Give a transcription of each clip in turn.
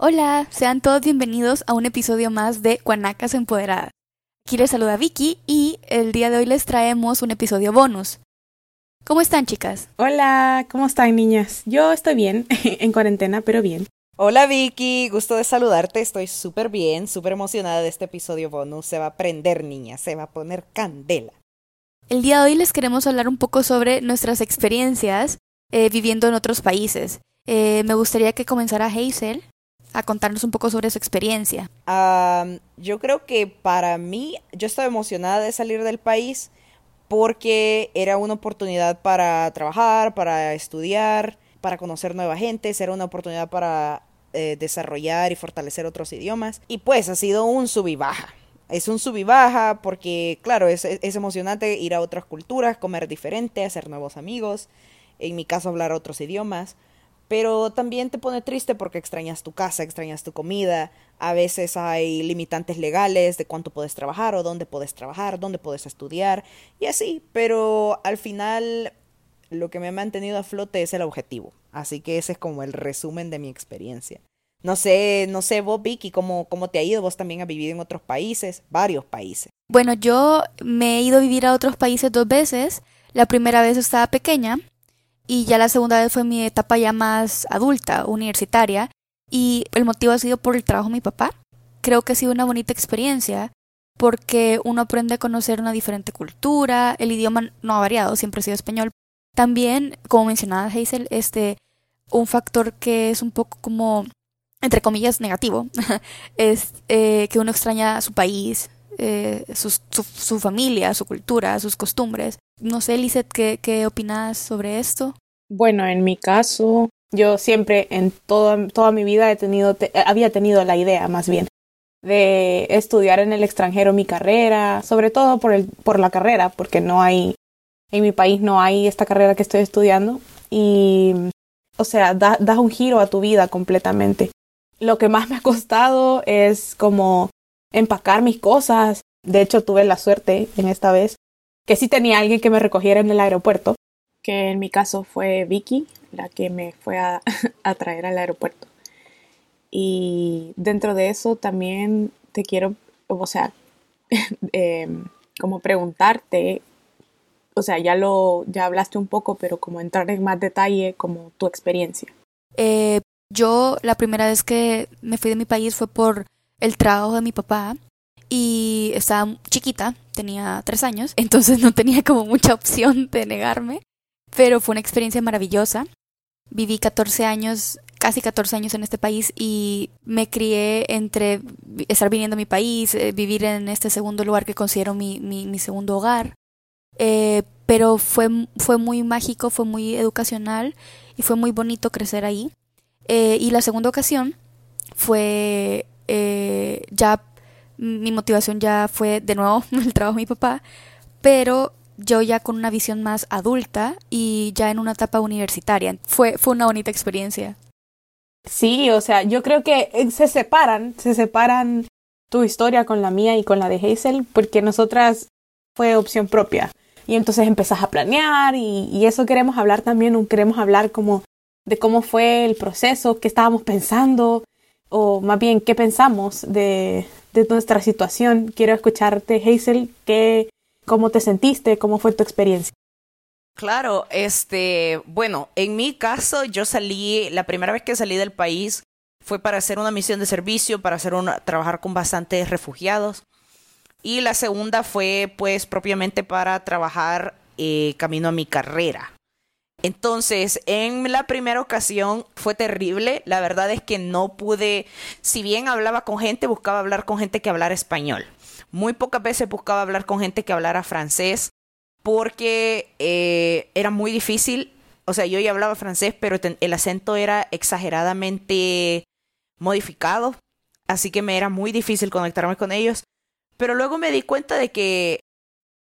Hola, sean todos bienvenidos a un episodio más de Guanacas Empoderadas. Aquí les saluda Vicky y el día de hoy les traemos un episodio bonus. ¿Cómo están chicas? Hola, ¿cómo están niñas? Yo estoy bien, en cuarentena, pero bien. Hola Vicky, gusto de saludarte, estoy súper bien, súper emocionada de este episodio bonus, se va a prender niña, se va a poner candela. El día de hoy les queremos hablar un poco sobre nuestras experiencias eh, viviendo en otros países. Eh, me gustaría que comenzara Hazel a contarnos un poco sobre su experiencia. yo creo que para mí, yo estaba emocionada de salir del país porque era una oportunidad para trabajar, para estudiar, para conocer nueva gente, era una oportunidad para eh, desarrollar y fortalecer otros idiomas. Y pues ha sido un sub y baja. Es un sub y baja porque, claro, es, es emocionante ir a otras culturas, comer diferente, hacer nuevos amigos, en mi caso hablar otros idiomas pero también te pone triste porque extrañas tu casa, extrañas tu comida, a veces hay limitantes legales de cuánto puedes trabajar o dónde puedes trabajar, dónde puedes estudiar y así, pero al final lo que me ha mantenido a flote es el objetivo, así que ese es como el resumen de mi experiencia. No sé, no sé vos, Vicky, ¿cómo, cómo te ha ido? Vos también has vivido en otros países, varios países. Bueno, yo me he ido a vivir a otros países dos veces. La primera vez estaba pequeña, y ya la segunda vez fue mi etapa ya más adulta, universitaria, y el motivo ha sido por el trabajo de mi papá. Creo que ha sido una bonita experiencia porque uno aprende a conocer una diferente cultura, el idioma no ha variado, siempre ha sido español. También, como mencionaba Hazel, este, un factor que es un poco como, entre comillas, negativo, es eh, que uno extraña su país, eh, su, su, familia, su cultura, sus costumbres. No sé, Lizeth, ¿qué, ¿qué opinas sobre esto? Bueno, en mi caso, yo siempre en toda, toda mi vida he tenido, había tenido la idea, más bien, de estudiar en el extranjero mi carrera, sobre todo por, el, por la carrera, porque no hay, en mi país no hay esta carrera que estoy estudiando y, o sea, das da un giro a tu vida completamente. Lo que más me ha costado es como empacar mis cosas. De hecho, tuve la suerte en esta vez que sí tenía alguien que me recogiera en el aeropuerto, que en mi caso fue Vicky, la que me fue a, traer al aeropuerto. Y dentro de eso también te quiero, o sea, em, como preguntarte, o sea, ya lo, ya hablaste un poco, pero como entrar en más detalle, como tu experiencia. Eh, yo la primera vez que me fui de mi país fue por el trabajo de mi papá y estaba chiquita, tenía tres años, entonces no tenía como mucha opción de negarme, pero fue una experiencia maravillosa. Viví 14 años, casi 14 años en este país y me crié entre estar viniendo a mi país, eh, vivir en este segundo lugar que considero mi, mi, segundo hogar. Eh, pero fue, fue muy mágico, fue muy educacional y fue muy bonito crecer ahí. Eh, y la segunda ocasión fue eh, ya mi motivación ya fue de nuevo el trabajo de mi papá, pero yo ya con una visión más adulta y ya en una etapa universitaria. Fue, fue una bonita experiencia. Sí, o sea, yo creo que eh, se separan, se separan tu historia con la mía y con la de Hazel, porque nosotras fue opción propia. Y entonces empezás a planear y, y eso queremos hablar también, queremos hablar como de cómo fue el proceso, qué estábamos pensando, o más bien qué pensamos de, de nuestra situación. Quiero escucharte, Hazel, ¿qué, ¿cómo te sentiste? ¿Cómo fue tu experiencia? Claro, este, bueno, en mi caso yo salí, la primera vez que salí del país fue para hacer una misión de servicio, para hacer una, trabajar con bastantes refugiados. Y la segunda fue pues propiamente para trabajar eh, camino a mi carrera. Entonces, en la primera ocasión fue terrible. La verdad es que no pude, si bien hablaba con gente, buscaba hablar con gente que hablara español. Muy pocas veces buscaba hablar con gente que hablara francés porque eh, era muy difícil. O sea, yo ya hablaba francés, pero el acento era exageradamente modificado. Así que me era muy difícil conectarme con ellos. Pero luego me di cuenta de que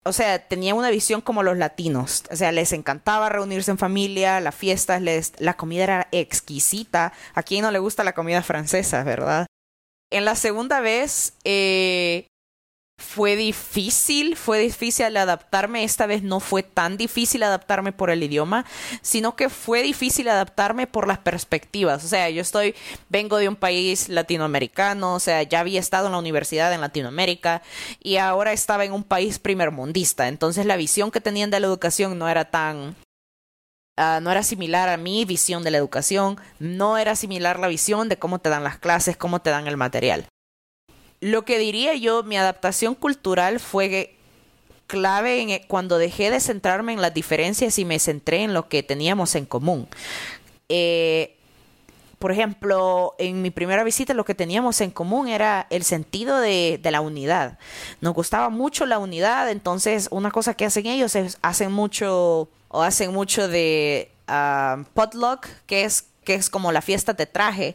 o sea, tenía una visión como los latinos. O sea, les encantaba reunirse en familia, las fiestas, les, la comida era exquisita. A quién no le gusta la comida francesa, ¿verdad? En la segunda vez, eh, fue difícil, fue difícil adaptarme. Esta vez no fue tan difícil adaptarme por el idioma, sino que fue difícil adaptarme por las perspectivas. O sea, yo estoy, vengo de un país latinoamericano, o sea, ya había estado en la universidad en Latinoamérica y ahora estaba en un país primermundista. Entonces la visión que tenían de la educación no era tan Uh, no era similar a mi visión de la educación, no era similar la visión de cómo te dan las clases, cómo te dan el material. Lo que diría yo, mi adaptación cultural fue clave en, e, cuando dejé de centrarme en las diferencias y me centré en lo que teníamos en común. Eh, por ejemplo, en mi primera visita lo que teníamos en común era el sentido de, de, la unidad. Nos gustaba mucho la unidad, entonces una cosa que hacen ellos es hacen mucho o hacen mucho de uh, potluck, que es que es como la fiesta te traje.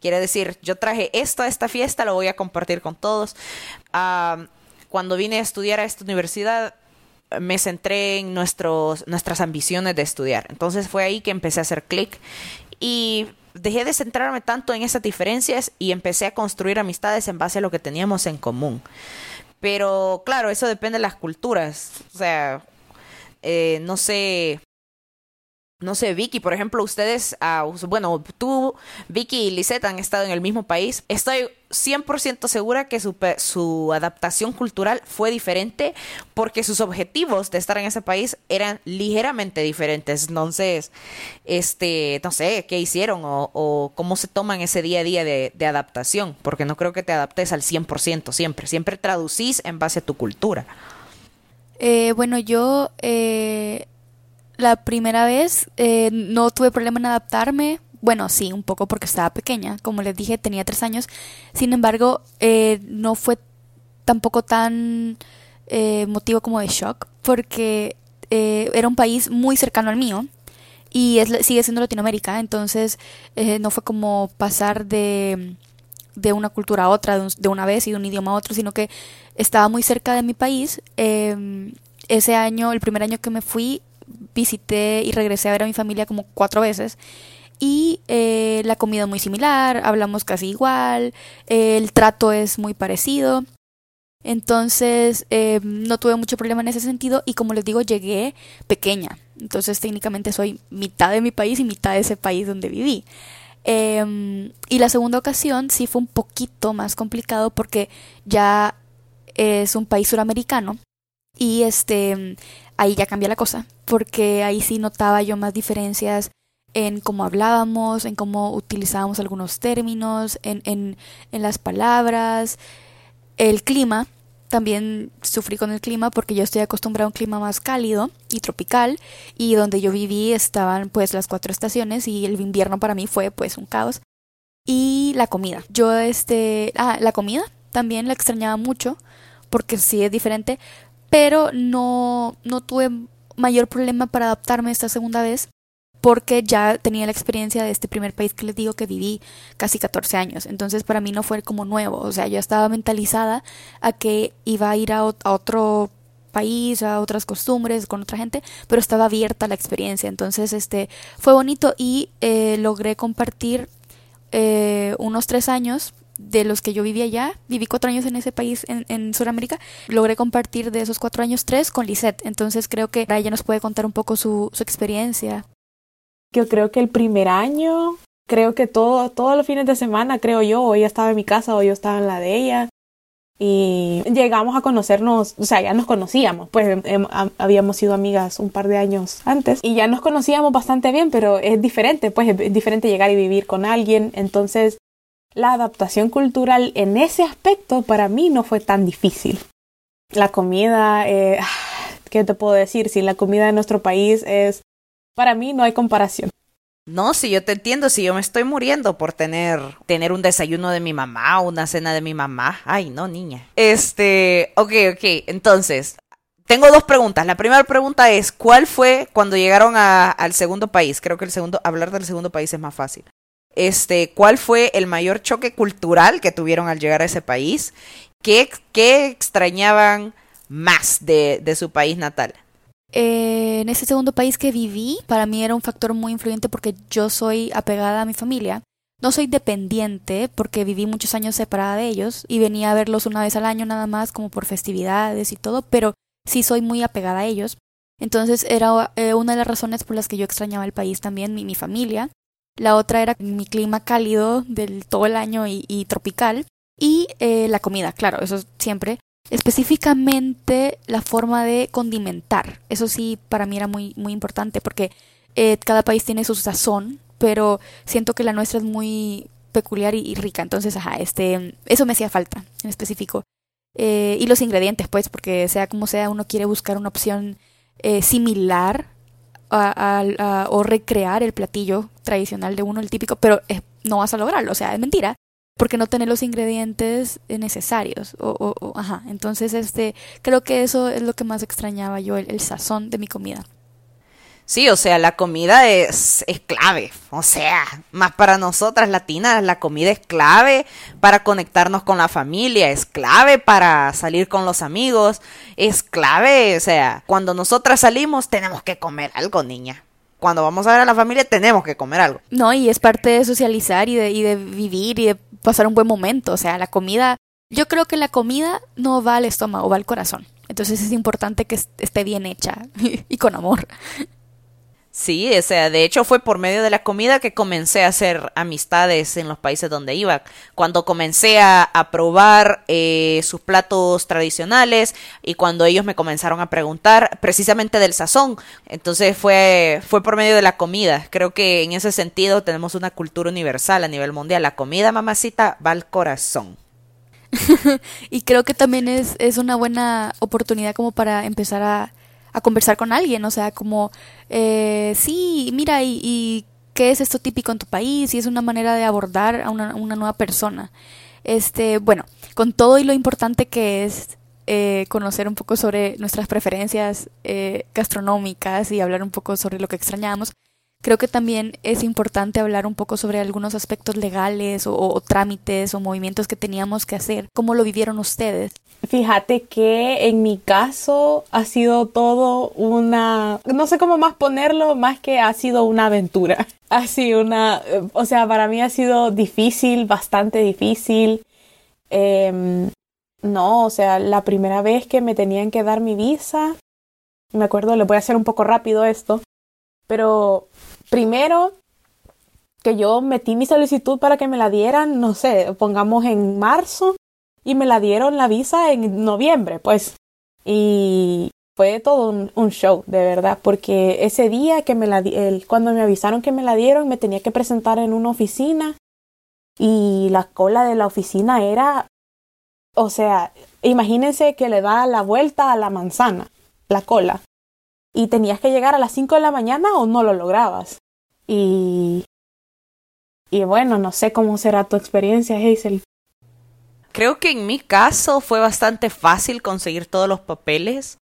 Quiere decir, yo traje esto a esta fiesta, lo voy a compartir con todos. cuando vine a estudiar a esta universidad, me centré en nuestros, nuestras ambiciones de estudiar. Entonces fue ahí que empecé a hacer clic y dejé de centrarme tanto en esas diferencias y empecé a construir amistades en base a lo que teníamos en común. Pero claro, eso depende de las culturas. O sea, eh, no sé, no sé, Vicky, por ejemplo, ustedes, uh, bueno, tú, Vicky y Lisette han estado en el mismo país. Estoy 100% segura que su, adaptación cultural fue diferente porque sus objetivos de estar en ese país eran ligeramente diferentes. Entonces, este, no sé, ¿qué hicieron o, cómo se toman ese día a día de, de, adaptación? Porque no creo que te adaptes al 100% siempre. Siempre traducís en base a tu cultura. Eh, bueno, yo... Eh la primera vez eh, no tuve problema en adaptarme. Bueno, sí, un poco porque estaba pequeña. Como les dije, tenía tres años. Sin embargo, eh, no fue tampoco tan eh, motivo como de shock porque era un país muy cercano al mío y es, sigue siendo Latinoamérica. Entonces, no fue como pasar de, de una cultura a otra de, una vez y de un idioma a otro, sino que estaba muy cerca de mi país. Em, ese año, el primer año que me fui, visité y regresé a ver a mi familia como cuatro veces. Y eh, la comida es muy similar, hablamos casi igual, el trato es muy parecido. Entonces eh, no tuve mucho problema en ese sentido y como les digo llegué pequeña. Entonces técnicamente soy mitad de mi país y mitad de ese país donde viví. Em, y la segunda ocasión sí fue un poquito más complicado porque ya es un país suramericano y este ahí ya cambia la cosa, porque ahí sí notaba yo más diferencias en cómo hablábamos, en cómo utilizábamos algunos términos, en, en, en las palabras, el clima. También sufrí con el clima porque yo estoy acostumbrada a un clima más cálido y tropical y donde yo viví estaban pues las cuatro estaciones y el invierno para mí fue pues un caos. Y la comida. Yo este, ah, la comida también la extrañaba mucho porque sí es diferente, pero no, no tuve mayor problema para adaptarme esta segunda vez porque ya tenía la experiencia de este primer país que les digo que viví casi 14 años. Entonces para mí no fue como nuevo, o sea, yo estaba mentalizada a que iba a ir a, otro país, a otras costumbres, con otra gente, pero estaba abierta a la experiencia. Entonces, este, fue bonito y eh, logré compartir eh, unos tres años de los que yo vivía allá, viví cuatro años en ese país en, en Sudamérica, logré compartir de esos cuatro años tres con Lisette. Entonces creo que ella nos puede contar un poco su, su experiencia. Yo creo que el primer año, creo que todo, todos los fines de semana, creo yo, o ella estaba en mi casa o yo estaba en la de ella. Y llegamos a conocernos, o sea, ya nos conocíamos, pues em, em, habíamos sido amigas un par de años antes y ya nos conocíamos bastante bien, pero es diferente, pues es diferente llegar y vivir con alguien. Entonces, la adaptación cultural en ese aspecto para mí no fue tan difícil. La comida, eh, ¿qué te puedo decir? Si la comida de nuestro país es, para mí no hay comparación. No, si yo te entiendo, si yo me estoy muriendo por tener, tener un desayuno de mi mamá o una cena de mi mamá. Ay, no, niña. Este, ok, ok, entonces, tengo dos preguntas. La primera pregunta es, ¿cuál fue cuando llegaron al segundo país? Creo que el segundo, hablar del segundo país es más fácil este, cuál fue el mayor choque cultural que tuvieron al llegar a ese país, qué, qué extrañaban más de, de su país natal. Eh, en ese segundo país que viví, para mí era un factor muy influyente porque yo soy apegada a mi familia. no soy dependiente porque viví muchos años separada de ellos y venía a verlos una vez al año nada más como por festividades y todo, pero sí soy muy apegada a ellos. Entonces era eh, una de las razones por las que yo extrañaba el país también, mi, mi familia. La otra era mi clima cálido del todo el año y, tropical. Y eh, la comida, claro, eso siempre. Específicamente la forma de condimentar. Eso sí, para mí era muy, muy importante porque eh, cada país tiene su sazón pero siento que la nuestra es muy peculiar y, rica, entonces, ajá, este, eso me hacía falta en específico. Eh, y los ingredientes, pues, porque sea como sea, uno quiere buscar una opción similar a, o recrear el platillo tradicional de uno, el típico, pero no vas a lograrlo, o sea, es mentira, porque no tener los ingredientes necesarios, o, o, ajá, entonces, este, creo que eso es lo que más extrañaba yo, el sazón de mi comida. Sí, o sea, la comida es, es clave. O sea, más para nosotras latinas, la comida es clave para conectarnos con la familia, es clave para salir con los amigos, es clave, o sea, cuando nosotras salimos tenemos que comer algo, niña. Cuando vamos a ver a la familia tenemos que comer algo. No, y es parte de socializar y de, y de vivir y de pasar un buen momento. O sea, la comida, yo creo que la comida no va al estómago, va al corazón. Entonces es importante que esté bien hecha y con amor. Sí, o sea, de hecho fue por medio de la comida que comencé a hacer amistades en los países donde iba. Cuando comencé a, probar eh, sus platos tradicionales y cuando ellos me comenzaron a preguntar precisamente del sazón. Entonces fue, fue por medio de la comida. Creo que en ese sentido tenemos una cultura universal a nivel mundial. La comida, mamacita, va al corazón. y creo que también es, es una buena oportunidad como para empezar a a conversar con alguien, o sea, como, eh, sí, mira, y, qué es esto típico en tu país, y es una manera de abordar a una, nueva persona. Este, bueno, con todo y lo importante que es eh, conocer un poco sobre nuestras preferencias eh, gastronómicas y hablar un poco sobre lo que extrañamos, Creo que también es importante hablar un poco sobre algunos aspectos legales o, trámites o movimientos que teníamos que hacer. ¿Cómo lo vivieron ustedes? Fíjate que en mi caso ha sido todo una, no sé cómo más ponerlo, más que ha sido una aventura. Ha sido una, o sea, para mí ha sido difícil, bastante difícil. Em, no, o sea, la primera vez que me tenían que dar mi visa, me acuerdo, le voy a hacer un poco rápido esto, pero primero que yo metí mi solicitud para que me la dieran, no sé, pongamos en marzo y me la dieron la visa en noviembre, pues. Y fue todo un, show, de verdad, porque ese día que me la el, cuando me avisaron que me la dieron, me tenía que presentar en una oficina y la cola de la oficina era, o sea, imagínense que le da la vuelta a la manzana, la cola y tenías que llegar a las 5 de la mañana o no lo lograbas. Y, y bueno, no sé cómo será tu experiencia, Hazel. Creo que en mi caso fue bastante fácil conseguir todos los papeles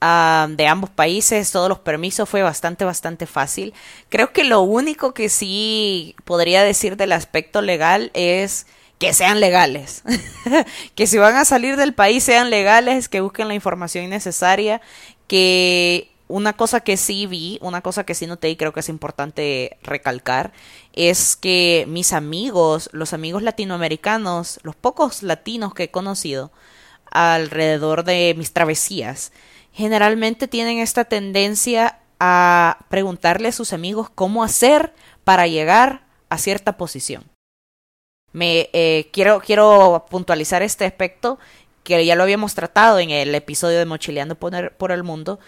ah, de ambos países, todos los permisos fue bastante, bastante fácil. Creo que lo único que sí podría decir del aspecto legal es que sean legales. que si van a salir del país sean legales, que busquen la información necesaria, que una cosa que sí vi, una cosa que sí noté y creo que es importante recalcar, es que mis amigos, los amigos latinoamericanos, los pocos latinos que he conocido alrededor de mis travesías, generalmente tienen esta tendencia a preguntarle a sus amigos cómo hacer para llegar a cierta posición. Me eh, quiero, quiero puntualizar este aspecto que ya lo habíamos tratado en el episodio de Mochileando por el Mundo,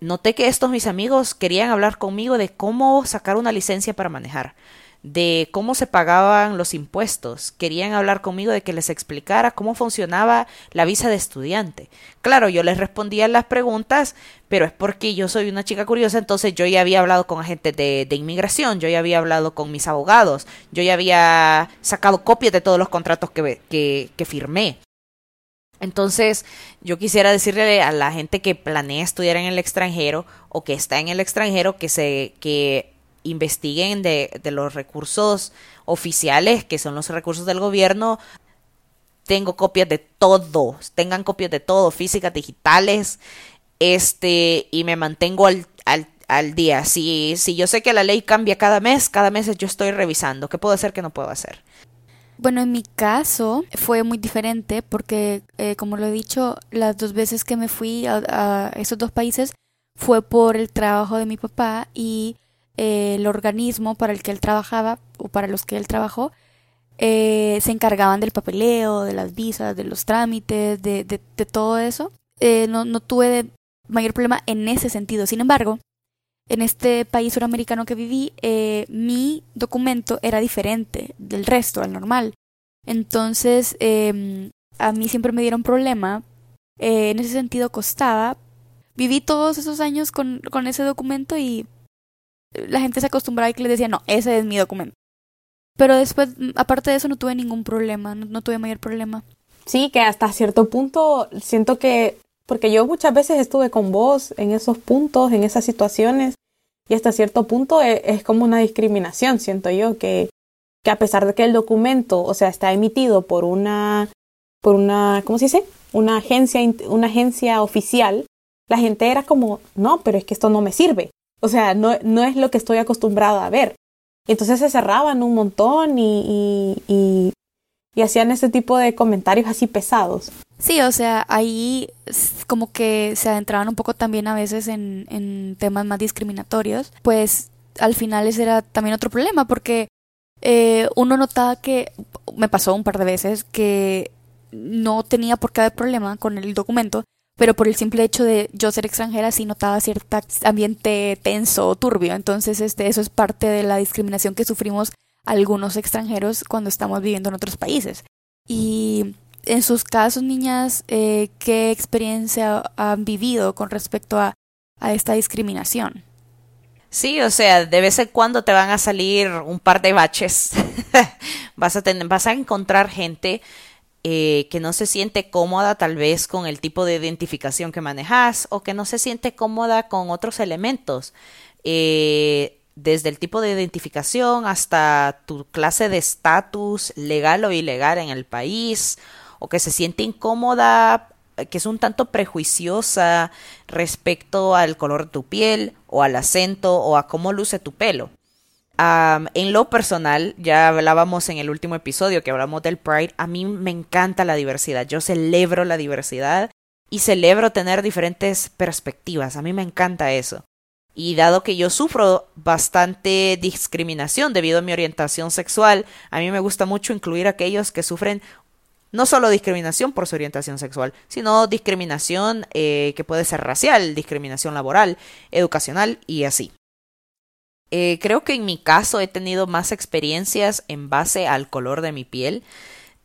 noté que estos mis amigos querían hablar conmigo de cómo sacar una licencia para manejar, de cómo se pagaban los impuestos, querían hablar conmigo de que les explicara cómo funcionaba la visa de estudiante. Claro, yo les respondía las preguntas, pero es porque yo soy una chica curiosa, entonces yo ya había hablado con agentes de, de inmigración, yo ya había hablado con mis abogados, yo ya había sacado copias de todos los contratos que, que, que firmé. Entonces, yo quisiera decirle a la gente que planea estudiar en el extranjero o que está en el extranjero que se que investiguen de, de los recursos oficiales, que son los recursos del gobierno. Tengo copias de todo, tengan copias de todo, físicas, digitales, este, y me mantengo al, al al día. Si, si yo sé que la ley cambia cada mes, cada mes yo estoy revisando. ¿Qué puedo hacer, qué no puedo hacer? Bueno, en mi caso fue muy diferente porque, eh, como lo he dicho, las dos veces que me fui a, esos dos países fue por el trabajo de mi papá y eh, el organismo para el que él trabajaba o para los que él trabajó eh, se encargaban del papeleo, de las visas, de los trámites, de, de, todo eso. no, no tuve mayor problema en ese sentido. Sin embargo, en este país suramericano que viví, eh, mi documento era diferente del resto, al normal. Entonces, eh, a mí siempre me dieron problema. Eh, en ese sentido, costaba. Viví todos esos años con, con ese documento y la gente se acostumbraba y que les decía, no, ese es mi documento. Pero después, aparte de eso, no tuve ningún problema, no tuve mayor problema. Sí, que hasta cierto punto siento que porque yo muchas veces estuve con vos en esos puntos, en esas situaciones, y hasta cierto punto e, es, como una discriminación, siento yo, que, que, a pesar de que el documento, o sea, está emitido por una, por una, ¿cómo se dice? Una agencia, una agencia oficial, la gente era como, no, pero es que esto no me sirve. O sea, no, no es lo que estoy acostumbrada a ver. Entonces se cerraban un montón y, y, y hacían ese tipo de comentarios así pesados. Sí, o sea, ahí como que se adentraban un poco también a veces en, en temas más discriminatorios, pues al final ese era también otro problema, porque eh, uno notaba que, me pasó un par de veces, que no tenía por qué haber problema con el documento, pero por el simple hecho de yo ser extranjera sí notaba cierto ambiente tenso o turbio, entonces este, eso es parte de la discriminación que sufrimos algunos extranjeros cuando estamos viviendo en otros países. Y en sus casos, niñas, eh, ¿qué experiencia han vivido con respecto a, a esta discriminación? Sí, o sea, de vez en cuando te van a salir un par de baches. vas, a vas a encontrar gente eh, que no se siente cómoda tal vez con el tipo de identificación que manejas o que no se siente cómoda con otros elementos. Eh, desde el tipo de identificación hasta tu clase de estatus legal o ilegal en el país o que se siente incómoda, que es un tanto prejuiciosa respecto al color de tu piel o al acento o a cómo luce tu pelo. en lo personal, ya hablábamos en el último episodio que hablamos del Pride, a mí me encanta la diversidad, yo celebro la diversidad y celebro tener diferentes perspectivas, a mí me encanta eso. Y dado que yo sufro bastante discriminación debido a mi orientación sexual, a mí me gusta mucho incluir a aquellos que sufren no solo discriminación por su orientación sexual, sino discriminación eh, que puede ser racial, discriminación laboral, educacional y así. Eh, creo que en mi caso he tenido más experiencias en base al color de mi piel.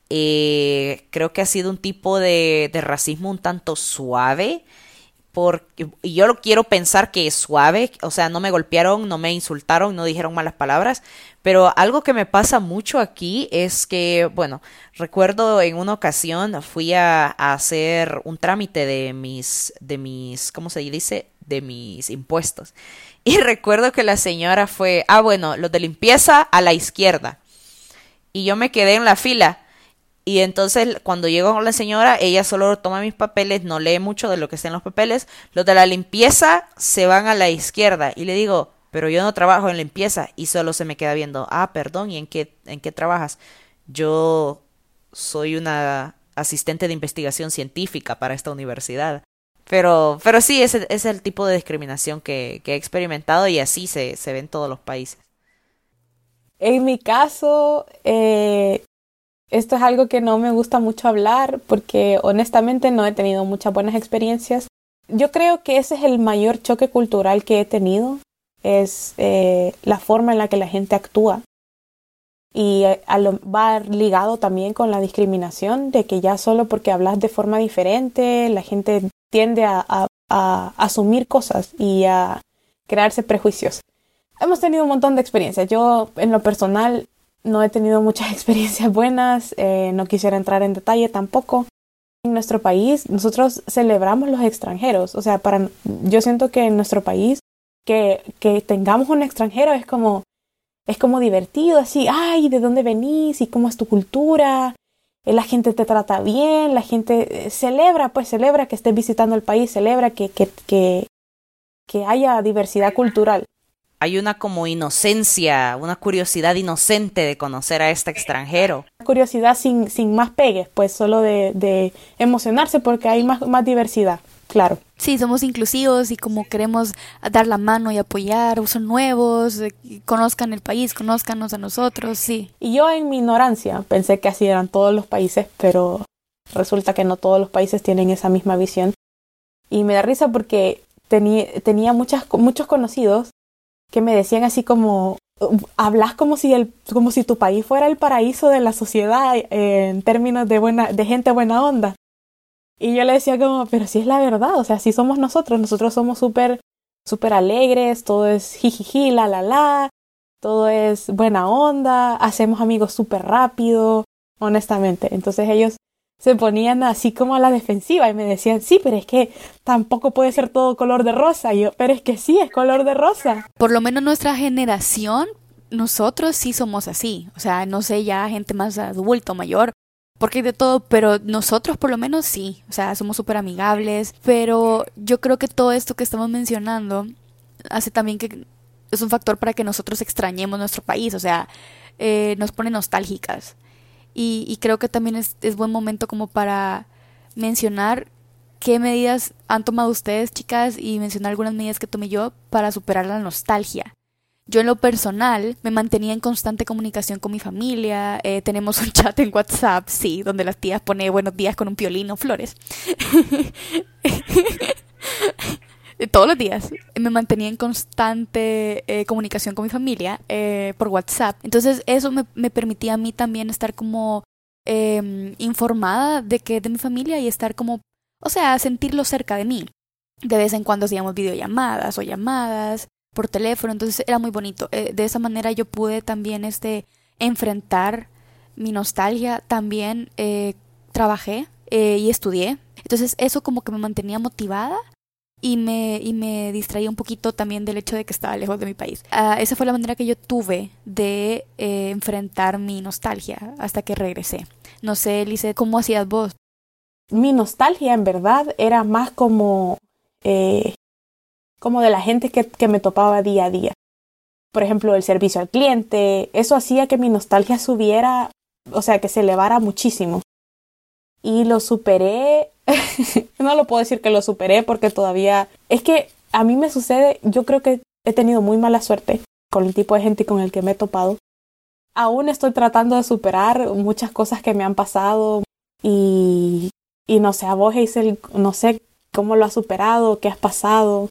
Eh, creo que ha sido un tipo de, de racismo un tanto suave porque y yo lo quiero pensar que es suave, o sea, no me golpearon, no me insultaron, no dijeron malas palabras, pero algo que me pasa mucho aquí es que, bueno, recuerdo en una ocasión fui a, hacer un trámite de mis, de mis, ¿cómo se dice? De mis impuestos. Y recuerdo que la señora fue, ah, bueno, los de limpieza a la izquierda. Y yo me quedé en la fila y entonces cuando llego con la señora, ella solo toma mis papeles, no lee mucho de lo que está en los papeles. Los de la limpieza se van a la izquierda. Y le digo, pero yo no trabajo en limpieza. Y solo se me queda viendo, ah, perdón, ¿y en qué, en qué trabajas? Yo soy una asistente de investigación científica para esta universidad. Pero, pero sí, ese es el tipo de discriminación que, que he experimentado y así se, se ve en todos los países. En mi caso, eh, esto es algo que no me gusta mucho hablar porque honestamente no he tenido muchas buenas experiencias. Yo creo que ese es el mayor choque cultural que he tenido, es eh, la forma en la que la gente actúa. Y eh, va ligado también con la discriminación, de que ya solo porque hablas de forma diferente, la gente tiende a asumir cosas y a crearse prejuicios. Hemos tenido un montón de experiencias. Yo, en lo personal, no he tenido muchas experiencias buenas, eh, no quisiera entrar en detalle tampoco. En nuestro país nosotros celebramos los extranjeros, o sea, para yo siento que en nuestro país que, que tengamos un extranjero es como es como divertido, así, ay, ¿de dónde venís? ¿Y cómo es tu cultura? Eh, la gente te trata bien, la gente eh, celebra, pues celebra que estés visitando el país, celebra que, que, que, que haya diversidad cultural. Hay una como inocencia, una curiosidad inocente de conocer a este extranjero. Curiosidad sin, sin más pegues, pues solo de, de emocionarse porque hay más, más diversidad, claro. Sí, somos inclusivos y como queremos dar la mano y apoyar, son nuevos, eh, conozcan el país, conozcanos a nosotros, sí. Y yo en mi ignorancia pensé que así eran todos los países, pero resulta que no todos los países tienen esa misma visión. Y me da risa porque tenía, tenía muchas, muchos conocidos que me decían así como, hablas como si, el, como si tu país fuera el paraíso de la sociedad eh, en términos de, buena, de gente buena onda. Y yo le decía como, pero si es la verdad, o sea, si somos nosotros, nosotros somos súper, súper alegres, todo es jijiji, la la la, todo es buena onda, hacemos amigos súper rápido, honestamente. Entonces ellos se ponían así como a la defensiva y me decían, sí, pero es que tampoco puede ser todo color de rosa. Y yo, pero es que sí, es color de rosa. Por lo menos nuestra generación, nosotros sí somos así. O sea, no sé, ya gente más adulto, mayor, porque hay de todo, pero nosotros por lo menos sí. O sea, somos súper amigables. Pero yo creo que todo esto que estamos mencionando hace también que es un factor para que nosotros extrañemos nuestro país. O sea, eh, nos pone nostálgicas. Y, creo que también es, buen momento como para mencionar qué medidas han tomado ustedes, chicas, y mencionar algunas medidas que tomé yo para superar la nostalgia. Yo en lo personal me mantenía en constante comunicación con mi familia. Eh, tenemos un chat en WhatsApp, sí, donde las tías pone buenos días con un piolín o flores. todos los días me mantenía en constante eh, comunicación con mi familia eh, por WhatsApp. Entonces eso me, me, permitía a mí también estar como eh, informada de que de mi familia y estar como, o sea, sentirlo cerca de mí. De vez en cuando hacíamos videollamadas o llamadas por teléfono, entonces era muy bonito. Eh, de esa manera yo pude también este, enfrentar mi nostalgia. También eh, trabajé y estudié. Entonces eso como que me mantenía motivada y me, y me distraía un poquito también del hecho de que estaba lejos de mi país. Uh, esa fue la manera que yo tuve de eh, enfrentar mi nostalgia hasta que regresé. No sé, Elise, ¿cómo hacías vos? Mi nostalgia en verdad era más como, eh, como de la gente que, que me topaba día a día. Por ejemplo, el servicio al cliente, eso hacía que mi nostalgia subiera, o sea, que se elevara muchísimo. Y lo superé no lo puedo decir que lo superé porque todavía es que a mí me sucede, yo creo que he tenido muy mala suerte con el tipo de gente con el que me he topado. Aún estoy tratando de superar muchas cosas que me han pasado y, y no sé, a vos Hazel, no sé cómo lo has superado, qué has pasado.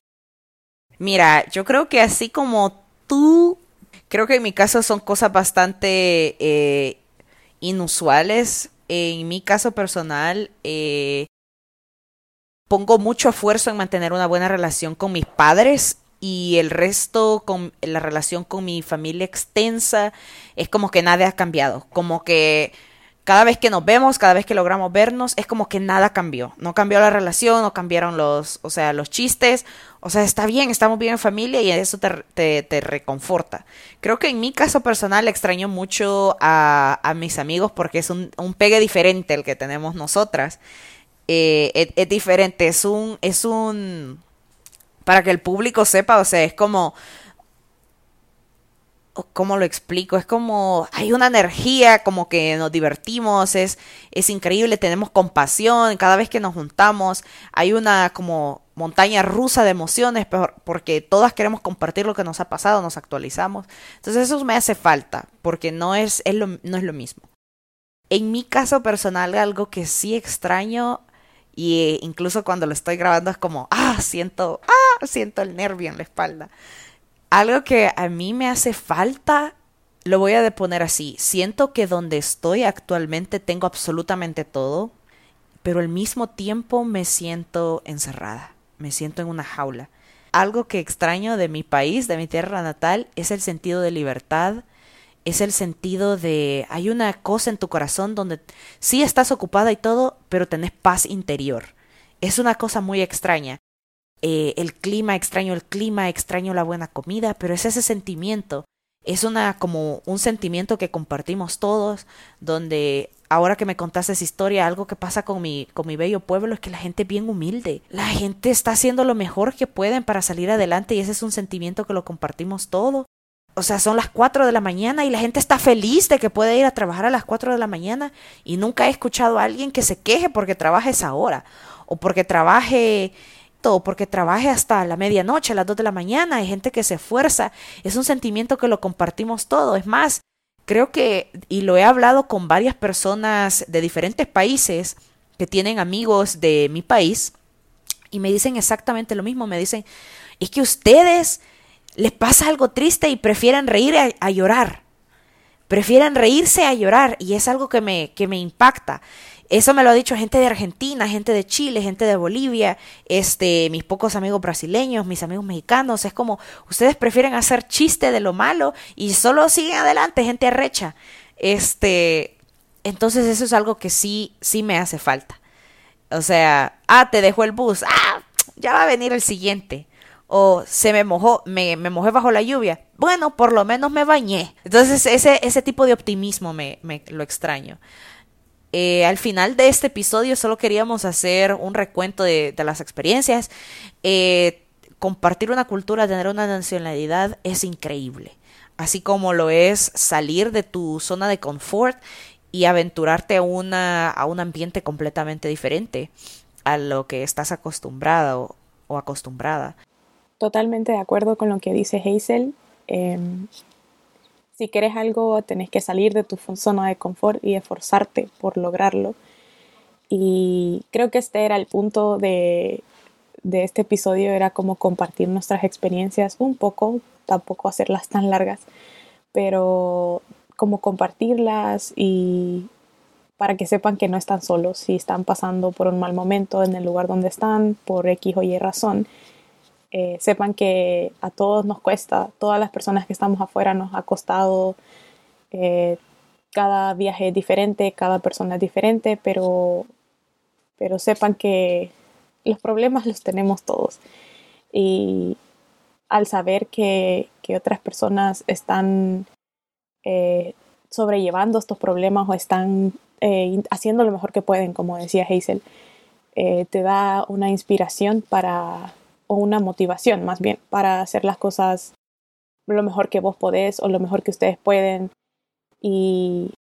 Mira, yo creo que así como tú, creo que en mi caso son cosas bastante eh, inusuales. En mi caso personal, eh, pongo mucho esfuerzo en mantener una buena relación con mis padres y el resto con la relación con mi familia extensa es como que nada ha cambiado, como que cada vez que nos vemos, cada vez que logramos vernos, es como que nada cambió. No cambió la relación, no cambiaron los, o sea, los chistes. O sea, está bien, estamos bien en familia y eso te, te, reconforta. Creo que en mi caso personal extraño mucho a, a mis amigos porque es un, un pegue diferente el que tenemos nosotras. Eh, es, diferente, es un, es un, para que el público sepa, o sea, es como, ¿cómo lo explico? Es como, hay una energía, como que nos divertimos, es, es increíble, tenemos compasión, cada vez que nos juntamos, hay una como montaña rusa de emociones, porque todas queremos compartir lo que nos ha pasado, nos actualizamos. Entonces eso me hace falta, porque no es, es lo, no es lo mismo. En mi caso personal, algo que sí extraño y eh, incluso cuando lo estoy grabando es como, ah, siento, ah, siento el nervio en la espalda. Algo que a mí me hace falta, lo voy a poner así. Siento que donde estoy actualmente tengo absolutamente todo, pero al mismo tiempo me siento encerrada, me siento en una jaula. Algo que extraño de mi país, de mi tierra natal, es el sentido de libertad, es el sentido de hay una cosa en tu corazón donde sí estás ocupada y todo, pero tenés paz interior. Es una cosa muy extraña. Eh, el clima, extraño el clima, extraño la buena comida, pero es ese sentimiento. Es una como un sentimiento que compartimos todos, donde ahora que me contaste esa historia, algo que pasa con mi, con mi bello pueblo es que la gente es bien humilde. La gente está haciendo lo mejor que pueden para salir adelante y ese es un sentimiento que lo compartimos todo. O sea, son las 4 de la mañana y la gente está feliz de que puede ir a trabajar a las 4 de la mañana y nunca he escuchado a alguien que se queje porque trabaja esa hora o porque trabaje todo, porque trabaje hasta la medianoche, a las 2 de la mañana, hay gente que se esfuerza, es un sentimiento que lo compartimos todo. Es más, creo que, y lo he hablado con varias personas de diferentes países que tienen amigos de mi país, y me dicen exactamente lo mismo, me dicen, es que ustedes les pasa algo triste y prefieren reír a, llorar. Prefieren reírse a llorar y es algo que me, que me impacta. Eso me lo ha dicho gente de Argentina, gente de Chile, gente de Bolivia, este, mis pocos amigos brasileños, mis amigos mexicanos. Es como ustedes prefieren hacer chiste de lo malo y solo siguen adelante, gente arrecha. Este, entonces eso es algo que sí, sí me hace falta. O sea, ah, te dejó el bus, ah, ya va a venir el siguiente o se me mojó, me, me, mojé bajo la lluvia. Bueno, por lo menos me bañé. Entonces ese, ese tipo de optimismo me, me lo extraño. Eh, al final de este episodio solo queríamos hacer un recuento de, de las experiencias. Eh, compartir una cultura, tener una nacionalidad es increíble. Así como lo es salir de tu zona de confort y aventurarte a, una, a un ambiente completamente diferente a lo que estás acostumbrado o acostumbrada. Totalmente de acuerdo con lo que dice Hazel. Em, si quieres algo, tenés que salir de tu zona de confort y esforzarte por lograrlo. Y creo que este era el punto de, de este episodio, era como compartir nuestras experiencias un poco, tampoco hacerlas tan largas, pero como compartirlas y para que sepan que no están solos, si están pasando por un mal momento en el lugar donde están, por X o Y razón, eh, sepan que a todos nos cuesta, todas las personas que estamos afuera nos ha costado, eh, cada viaje es diferente, cada persona es diferente, pero, pero sepan que los problemas los tenemos todos. Y al saber que, que otras personas están eh, sobrellevando estos problemas o están haciendo lo mejor que pueden, como decía Hazel, te da una inspiración para o una motivación más bien para hacer las cosas lo mejor que vos podés o lo mejor que ustedes pueden y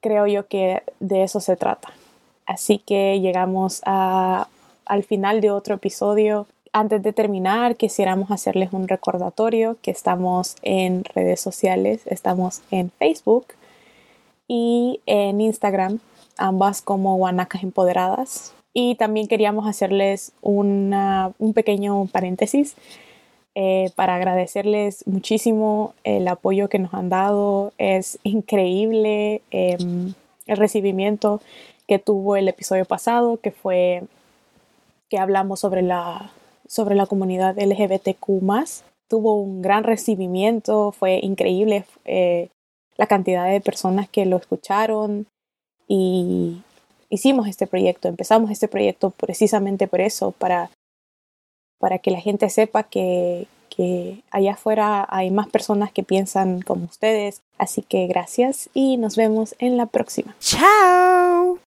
creo yo que de eso se trata. Así que llegamos a, al final de otro episodio. Antes de terminar, quisiéramos hacerles un recordatorio que estamos en redes sociales, estamos en Facebook y en Instagram, ambas como Guanacas Empoderadas. Y también queríamos hacerles una, un pequeño paréntesis eh, para agradecerles muchísimo el apoyo que nos han dado. Es increíble em, el recibimiento que tuvo el episodio pasado, que fue que hablamos sobre la, sobre la comunidad LGBTQ. Tuvo un gran recibimiento, fue increíble eh, la cantidad de personas que lo escucharon y hicimos este proyecto, empezamos este proyecto precisamente por eso, para, para que la gente sepa que, que allá afuera hay más personas que piensan como ustedes. Así que gracias y nos vemos en la próxima. Chao.